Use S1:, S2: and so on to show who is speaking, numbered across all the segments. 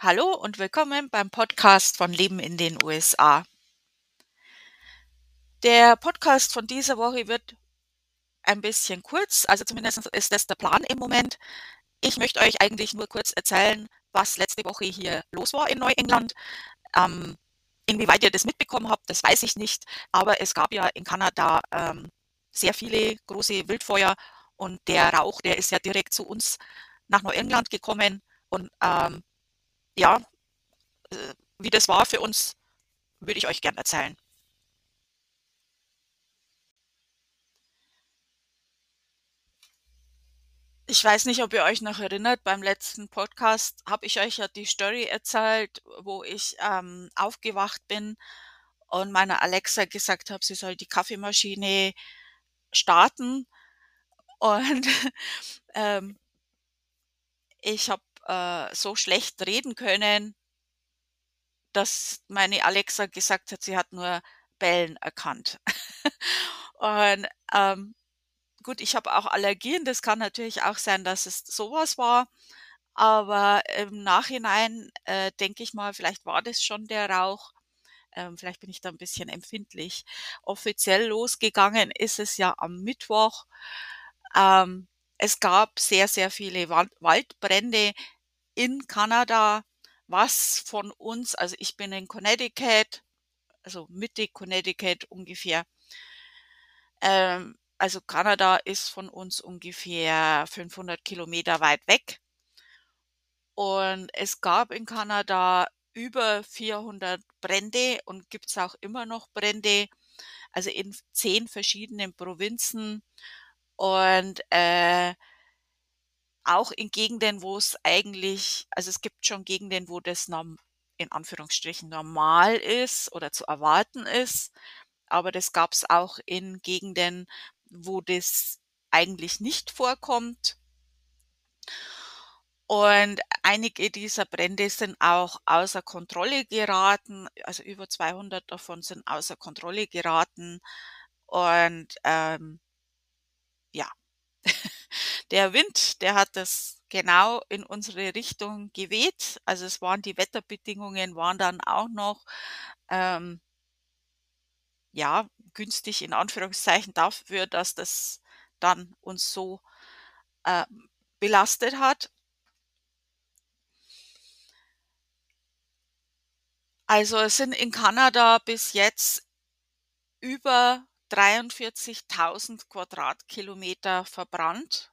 S1: Hallo und willkommen beim Podcast von Leben in den USA. Der Podcast von dieser Woche wird ein bisschen kurz, also zumindest ist das der Plan im Moment. Ich möchte euch eigentlich nur kurz erzählen, was letzte Woche hier los war in Neuengland. Ähm, inwieweit ihr das mitbekommen habt, das weiß ich nicht, aber es gab ja in Kanada ähm, sehr viele große Wildfeuer und der Rauch, der ist ja direkt zu uns nach Neuengland gekommen und ähm, ja, äh, wie das war für uns, würde ich euch gern erzählen. Ich weiß nicht, ob ihr euch noch erinnert, beim letzten Podcast habe ich euch ja die Story erzählt, wo ich ähm, aufgewacht bin und meiner Alexa gesagt habe, sie soll die Kaffeemaschine starten. Und ähm, ich habe äh, so schlecht reden können, dass meine Alexa gesagt hat, sie hat nur Bellen erkannt. Und ähm, gut, ich habe auch Allergien. Das kann natürlich auch sein, dass es sowas war. Aber im Nachhinein äh, denke ich mal, vielleicht war das schon der Rauch. Ähm, vielleicht bin ich da ein bisschen empfindlich. Offiziell losgegangen ist es ja am Mittwoch. Ähm, es gab sehr, sehr viele Wald Waldbrände in Kanada, was von uns, also ich bin in Connecticut, also Mitte Connecticut ungefähr. Ähm, also Kanada ist von uns ungefähr 500 Kilometer weit weg. Und es gab in Kanada über 400 Brände und gibt es auch immer noch Brände, also in zehn verschiedenen Provinzen. Und äh, auch in Gegenden, wo es eigentlich, also es gibt schon Gegenden, wo das norm, in Anführungsstrichen normal ist oder zu erwarten ist, aber das gab es auch in Gegenden, wo das eigentlich nicht vorkommt. Und einige dieser Brände sind auch außer Kontrolle geraten, also über 200 davon sind außer Kontrolle geraten. Und ähm, der Wind, der hat das genau in unsere Richtung geweht. Also es waren die Wetterbedingungen waren dann auch noch ähm, ja günstig in Anführungszeichen dafür, dass das dann uns so äh, belastet hat. Also es sind in Kanada bis jetzt über 43.000 Quadratkilometer verbrannt.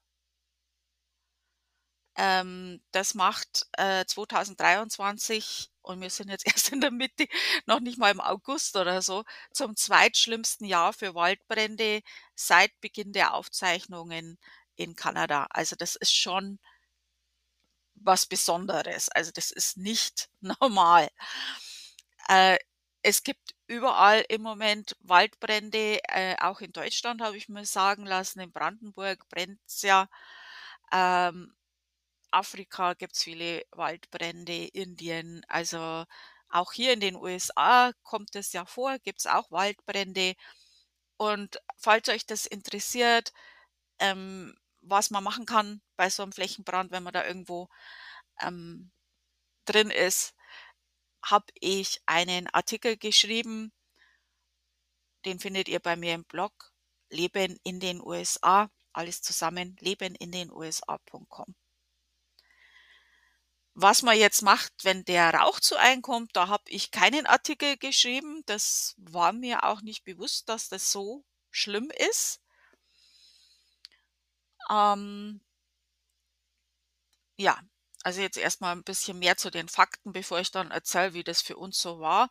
S1: Ähm, das macht äh, 2023 und wir sind jetzt erst in der Mitte, noch nicht mal im August oder so, zum zweitschlimmsten Jahr für Waldbrände seit Beginn der Aufzeichnungen in Kanada. Also das ist schon was Besonderes. Also das ist nicht normal. Äh, es gibt überall im Moment Waldbrände, äh, auch in Deutschland habe ich mir sagen lassen, in Brandenburg brennt's ja. Ähm, Afrika gibt's viele Waldbrände, Indien, also auch hier in den USA kommt es ja vor, gibt's auch Waldbrände. Und falls euch das interessiert, ähm, was man machen kann bei so einem Flächenbrand, wenn man da irgendwo ähm, drin ist, habe ich einen Artikel geschrieben. Den findet ihr bei mir im Blog Leben in den USA. Alles zusammen, leben in den USA.com. Was man jetzt macht, wenn der Rauch zu einem kommt, da habe ich keinen Artikel geschrieben. Das war mir auch nicht bewusst, dass das so schlimm ist. Ähm, ja, also jetzt erstmal ein bisschen mehr zu den Fakten, bevor ich dann erzähle, wie das für uns so war.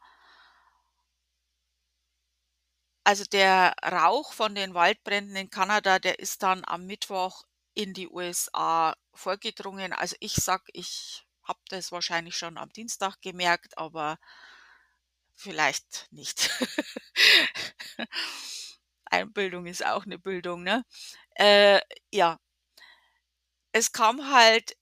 S1: Also der Rauch von den Waldbränden in Kanada, der ist dann am Mittwoch in die USA vorgedrungen. Also ich sag, ich habe das wahrscheinlich schon am Dienstag gemerkt, aber vielleicht nicht. Einbildung ist auch eine Bildung, ne? Äh, ja. Es kam halt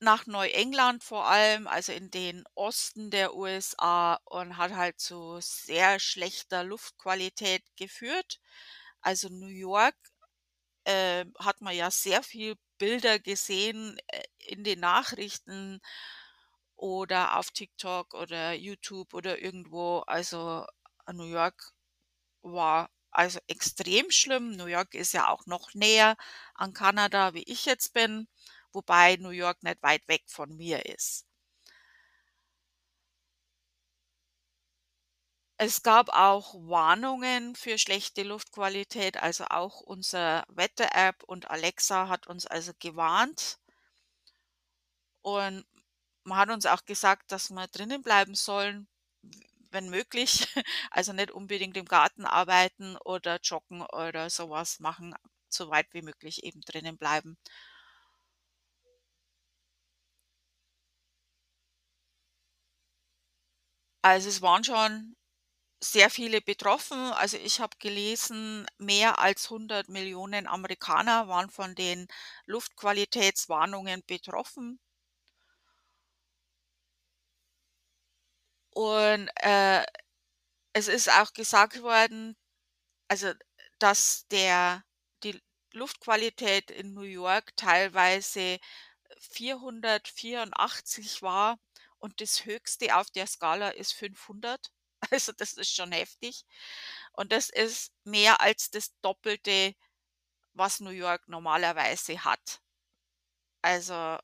S1: nach Neuengland vor allem, also in den Osten der USA und hat halt zu sehr schlechter Luftqualität geführt. Also New York äh, hat man ja sehr viel Bilder gesehen äh, in den Nachrichten oder auf TikTok oder YouTube oder irgendwo. Also, New York war also extrem schlimm. New York ist ja auch noch näher an Kanada, wie ich jetzt bin, wobei New York nicht weit weg von mir ist. Es gab auch Warnungen für schlechte Luftqualität, also auch unser Wetter-App und Alexa hat uns also gewarnt. Und man hat uns auch gesagt, dass wir drinnen bleiben sollen, wenn möglich. Also nicht unbedingt im Garten arbeiten oder joggen oder sowas machen, so weit wie möglich eben drinnen bleiben. Also, es waren schon sehr viele betroffen. Also, ich habe gelesen, mehr als 100 Millionen Amerikaner waren von den Luftqualitätswarnungen betroffen. Und, äh, es ist auch gesagt worden, also, dass der die Luftqualität in New York teilweise 484 war und das Höchste auf der Skala ist 500. Also, das ist schon heftig. Und das ist mehr als das Doppelte, was New York normalerweise hat. Also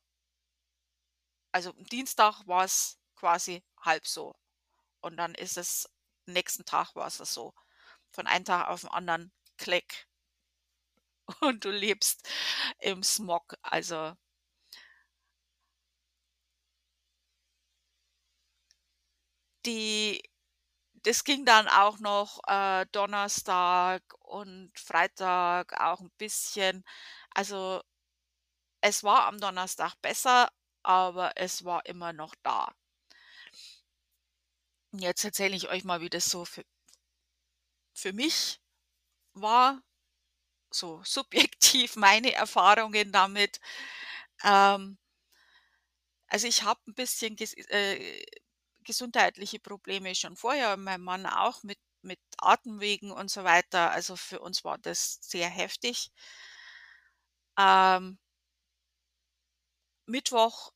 S1: also, Dienstag war's quasi halb so. Und dann ist es nächsten Tag war's es so. Von einem Tag auf 'n anderen, klick. Und du lebst im Smog, also Die das ging dann auch noch, äh, Donnerstag und Freitag auch 'n bisschen. Also, es war am Donnerstag besser, aber es war immer noch da. Jetzt erzähle ich euch mal, wie das so für für mich war, so subjektiv meine Erfahrungen damit. Ähm also, ich habe 'n bisschen äh, gesundheitliche Probleme schon vorher, mein Mann auch mit mit Atemwegen und so weiter. Also, für uns war das sehr heftig. Ähm Mittwoch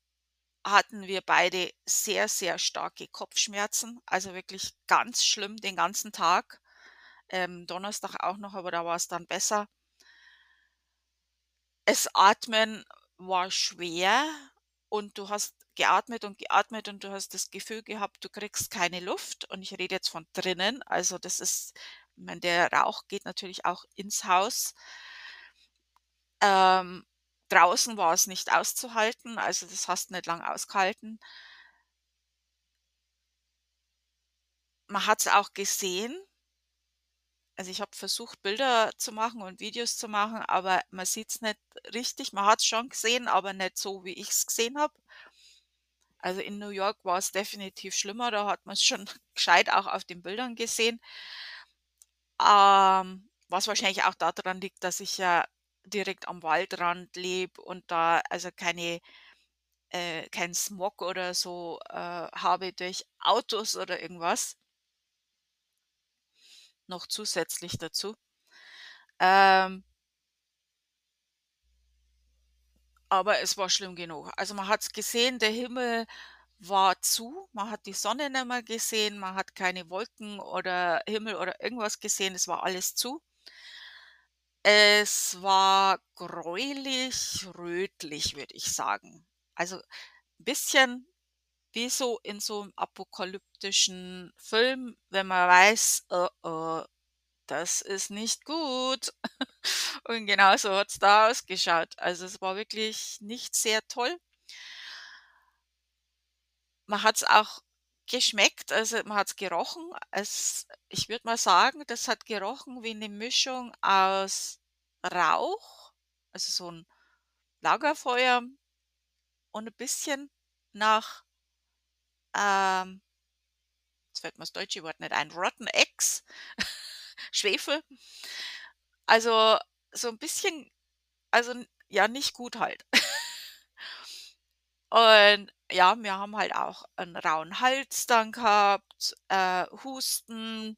S1: hatten wir beide sehr, sehr starke Kopfschmerzen, also wirklich ganz schlimm den ganzen Tag. Ähm, Donnerstag auch noch, aber da war's dann besser. Es Atmen war schwer und du hast geatmet und geatmet und du hast das Gefühl gehabt, du kriegst keine Luft und ich rede jetzt von drinnen. Also, das ist ich meine, der Rauch geht natürlich auch ins Haus. Ähm, draußen war's nicht auszuhalten, also, das hast nicht lang ausgehalten. Man hat's auch gesehen. Also, ich habe versucht, Bilder zu machen und Videos zu machen, aber man sieht's nicht richtig. Man hat's schon gesehen, aber nicht so, wie ich's gesehen habe. Also, in New York war's definitiv schlimmer, da hat man's schon gescheit auch auf den Bildern gesehen. Ähm, was wahrscheinlich auch da dran liegt, dass ich ja direkt am Waldrand lebe und da also keine äh, keinen Smog oder so, äh, habe durch Autos oder irgendwas. Noch zusätzlich dazu. Ähm aber es war schlimm genug. Also, man hat's gesehen, der Himmel war zu, man hat die Sonne nicht mehr gesehen, man hat keine Wolken oder Himmel oder irgendwas gesehen, es war alles zu. Es war gräulich rötlich, würde ich sagen. Also, bisschen wie so in so 'nem apokalyptischen Film, wenn man weiß: „Oh, oh, das ist nicht gut.“ Und genauso hat's da ausgeschaut. Also, es war wirklich nicht sehr toll. Man hat's auch geschmeckt, also, man gerochen. Es ich würde mal sagen, das hat gerochen wie 'ne Mischung aus Rauch, also, so 'n Lagerfeuer und 'n bisschen nach ähm jetzt fällt mir das deutsche Wort nicht ein, Rotten Eggs, Schwefel. Also, so 'n bisschen also, ja, nicht gut halt. Und ja, wir haben halt auch 'n rauen Hals dann gehabt, äh, Husten.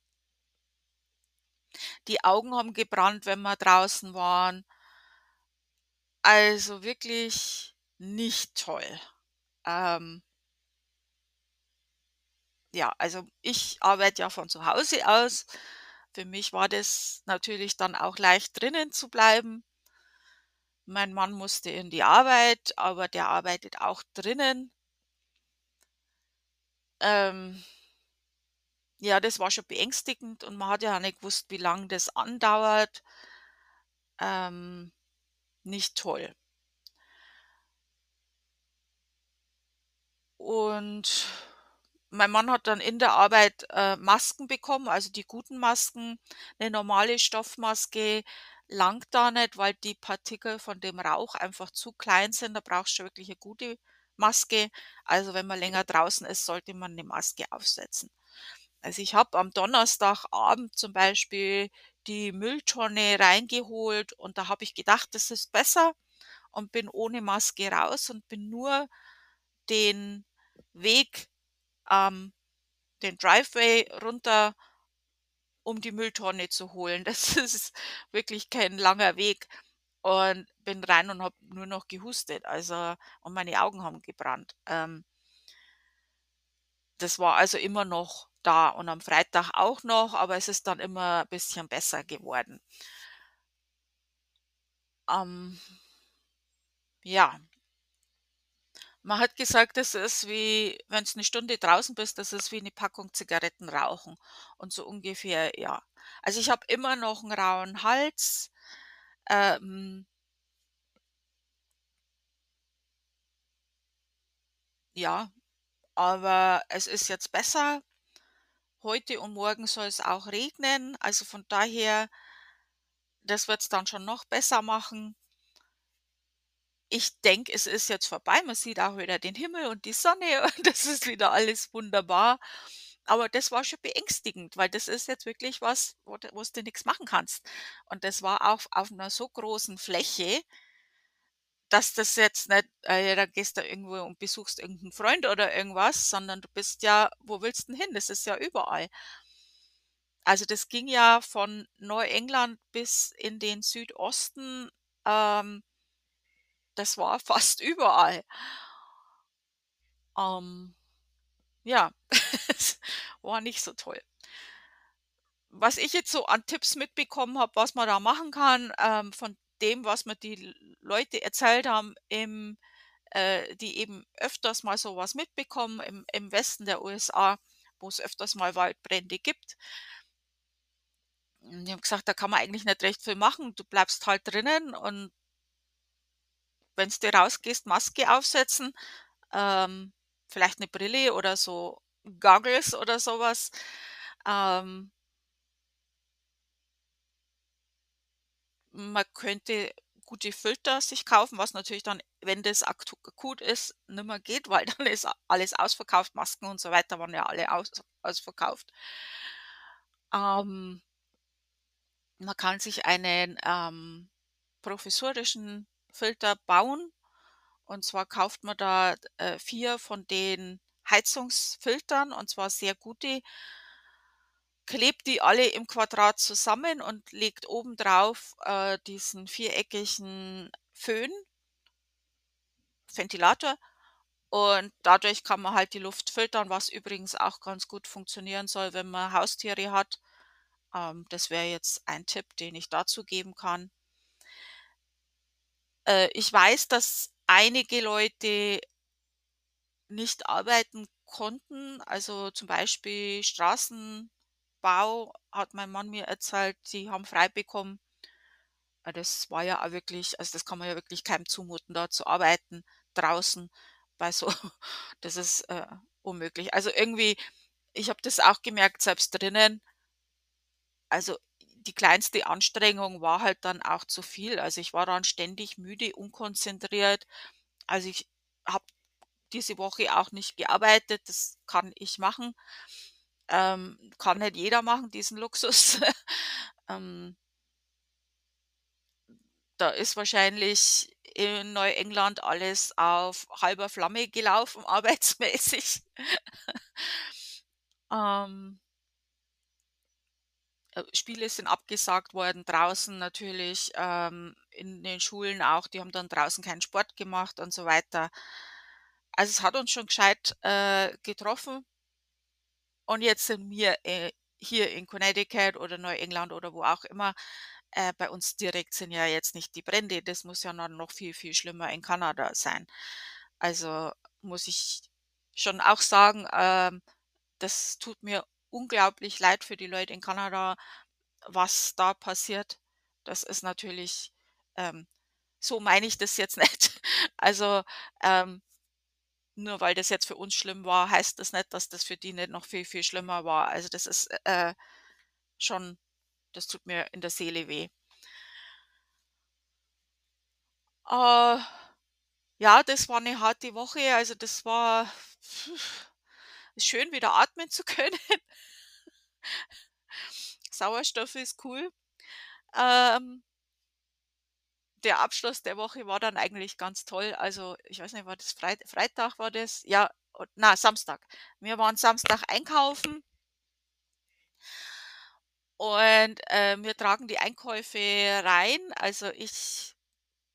S1: Die Augen haben gebrannt, wenn wir draußen waren. Also, wirklich nicht toll. Ähm ja, also ich arbeite ja von zu Hause aus. Für mich war das natürlich dann auch leicht drinnen zu bleiben. Mein Mann musste in die Arbeit, aber der arbeitet auch drinnen. Ähm ja, das war schon beängstigend und man hat ja auch nicht gewusst, wie lang das andauert. Ähm, nicht toll. Und mein Mann hat dann in der Arbeit, äh, Masken bekommen, also die guten Masken. 'Ne normale Stoffmaske langt da nicht, weil die Partikel von dem Rauch einfach zu klein sind. Da brauchst du wirklich 'ne gute Maske. Also, wenn man länger draußen ist, sollte man 'ne Maske aufsetzen. Also, ich habe am Donnerstagabend zum Beispiel die Mülltonne reingeholt und da habe ich gedacht, das ist besser und bin ohne Maske raus und bin nur den Weg ähm, den Driveway runter, um die Mülltonne zu holen. Das ist wirklich kein langer Weg und bin rein und habe nur noch gehustet, also und meine Augen haben gebrannt. Ähm das war also immer noch da und am Freitag auch noch, aber es ist dann immer bisschen besser geworden. Ähm, ja. Man hat gesagt, das ist wie wenn's 'ne Stunde draußen bist, das ist wie 'ne Packung Zigaretten rauchen und so ungefähr, ja. Also, ich habe immer noch 'n rauen Hals, ähm Ja, aber es ist jetzt besser. Heute und morgen soll's auch regnen, also von daher das wird's dann schon noch besser machen. Ich denke, es ist jetzt vorbei. Man sieht auch wieder den Himmel und die Sonne und das ist wieder alles wunderbar. Aber das war schon beängstigend, weil das ist jetzt wirklich was, wo d wo's du nix machen kannst. Und das war auf auf 'ner so großen Fläche dass das jetzt nicht, äh, da gehst du irgendwo und besuchst irgend 'n Freund oder irgendwas, sondern du bist ja wo willst 'n hin? Das ist ja überall. Also, das ging ja von Neuengland bis in den Südosten, ähm das war fast überall. Ähm, ja, es war nicht so toll. Was ich jetzt so an Tipps mitbekommen habe, was man da machen kann, ähm, von dem, was mir die Leute erzählt haben im äh, die eben öfters mal so was mitbekommen im im Westen der USA, wo's öfters mal Waldbrände gibt. Die haben gesagt, da kann man eigentlich nicht recht viel machen. Du bleibst halt drinnen und wenn's du rausgehst, Maske aufsetzen, ähm, vielleicht 'ne Brille oder so Goggles oder so was. Ähm Man könnte gute Filter sich kaufen, was natürlich dann, wenn das akut ist, nimmer geht, weil dann ist alles ausverkauft. Masken und so weiter waren ja alle aus ausverkauft. Ähm man kann sich einen, ähm, provisorischen Filter bauen. Und zwar kauft man da, äh, 4 von den Heizungsfiltern, und zwar sehr gute klebt die alle im Quadrat zusammen und legt obendrauf, äh, diesen viereckigen Föhn Ventilator und dadurch kann man halt die Luft filtern, was übrigens auch ganz gut funktionieren soll, wenn man Haustiere hat. Ähm, das wäre jetzt ein Tipp, den ich dazu geben kann. Äh, ich weiß, dass einige Leute nicht arbeiten konnten, also zum Beispiel Straßenbau, hat mein Mann mir erzählt, die haben frei bekommen. Ah, das war ja auch wirklich also, das kann man ja wirklich keinem zumuten, da zu arbeiten draußen bei so das ist, äh, unmöglich. Also, irgendwie ich habe das auch gemerkt, selbst drinnen also, die kleinste Anstrengung war halt dann auch zu viel. Also, ich war dann ständig müde, unkonzentriert. Also, ich habe diese Woche auch nicht gearbeitet, das kann ich machen. Ähm, kann nicht jeder machen, diesen Luxus. Ähm da ist wahrscheinlich in Neuengland alles auf halber Flamme gelaufen arbeitsmäßig. Ähm äh, Spiele sind abgesagt worden draußen natürlich, ähm, in den Schulen auch. Die haben dann draußen keinen Sport gemacht und so weiter. Also, es hat uns schon gescheit, äh, getroffen. Und jetzt sind wir, äh, hier in Connecticut oder Neuengland oder wo auch immer äh, bei uns direkt sind ja jetzt nicht die Brände. Das muss ja noch viel, viel schlimmer in Kanada sein. Also, muss ich schon auch sagen, ähm, das tut mir unglaublich leid für die Leute in Kanada, was da passiert. Das ist natürlich ähm, so meine ich das jetzt nicht. Also, ähm nur weil das jetzt für uns schlimm war, heißt das nicht, dass das für die nicht noch viel, viel schlimmer war. Also, das ist, äh, schon das tut mir in der Seele weh. Äh, ja, das war 'ne harte Woche. Also, das war ist schön, wieder atmen zu können. Sauerstoff ist cool. Ähm der Abschluss der Woche war dann eigentlich ganz toll. Also, ich weiß nicht, war das Freit Freitag war das? Ja, na, Samstag. Wir waren Samstag einkaufen und, äh, wir tragen die Einkäufe rein. Also, ich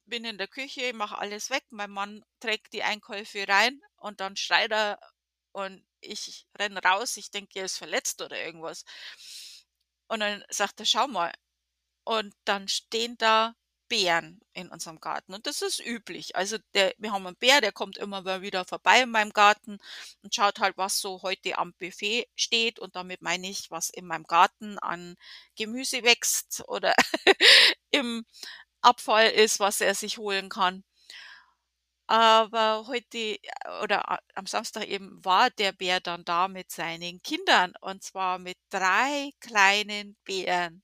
S1: bin in der Küche, mache alles weg. Mein Mann trägt die Einkäufe rein und dann schreit er und ich renne raus. Ich denke, er ist verletzt oder irgendwas. Und dann sagt er: „Schau mal.“ Und dann stehen da Beeren in unserem Garten und das ist üblich. Also, der wir haben 'n Bär, der kommt immer mal wieder vorbei in meinem Garten und schaut halt, was so heute am Buffet steht und damit meine ich, was in meinem Garten an Gemüse wächst oder im Abfall ist, was er sich holen kann. Aber heute äh, oder am Samstag eben war der Bär dann da mit seinen Kindern und zwar mit 3 kleinen Bären.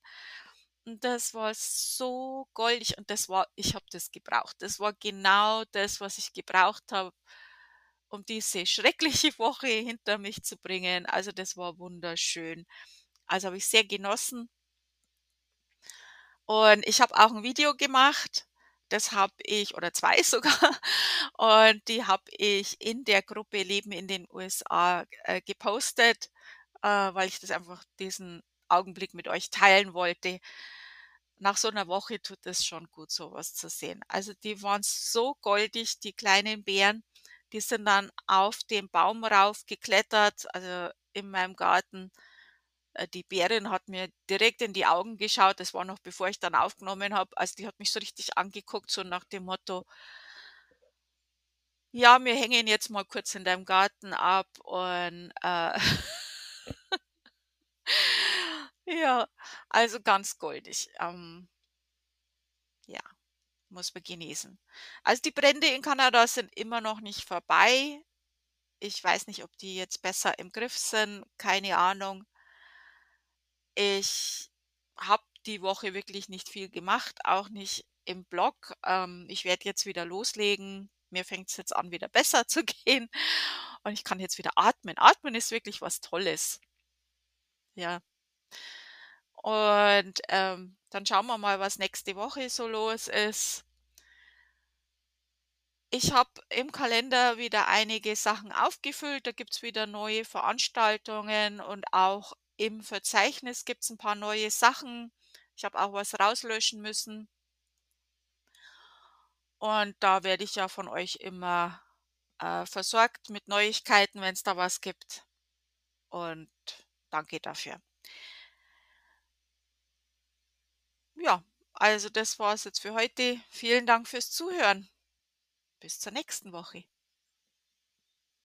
S1: Und das war so goldig und das war ich habe das gebraucht. Das war genau das, was ich gebraucht habe, um diese schreckliche Woche hinter mich zu bringen. Also, das war wunderschön. Also, habe ich sehr genossen. Und ich habe auch 'n Video gemacht. Das habe ich oder 2 sogar und die habe ich in der Gruppe Leben in den USA, äh, gepostet, äh, weil ich das einfach diesen Augenblick mit euch teilen wollte. Nach so 'ner Woche tut es schon gut, so was zu sehen. Also, die waren so goldig, die kleinen Beeren. Die sind dann auf den Baum raufgeklettert, also, in meinem Garten. Äh, die Bärin hat mir direkt in die Augen geschaut. Das war noch bevor ich dann aufgenommen habe. Also, die hat mich so richtig angeguckt, so nach dem Motto „Ja, wir hängen jetzt mal kurz in deinem Garten ab“ und, äh ja, also, ganz goldig. Ähm ja, muss man genießen. Also, die Brände in Kanada sind immer noch nicht vorbei. Ich weiß nicht, ob die jetzt besser im Griff sind, keine Ahnung. Ich habe die Woche wirklich nicht viel gemacht, auch nicht im Blog. Ähm, ich werde jetzt wieder loslegen. Mir fängt's jetzt an, wieder besser zu gehen und ich kann jetzt wieder atmen. Atmen ist wirklich was Tolles. Ja. Und, ähm, dann schauen wir mal, was nächste Woche so los ist. Ich habe im Kalender wieder einige Sachen aufgefüllt. Da gibt's wieder neue Veranstaltungen und auch im Verzeichnis gibt's 'n paar neue Sachen. Ich habe auch was rauslöschen müssen. Und da werde ich ja von euch immer, äh, versorgt mit Neuigkeiten, wenn's da was gibt. Und danke dafür. Ja, also, das war's jetzt für heute. Vielen Dank fürs Zuhören. Bis zur nächsten Woche.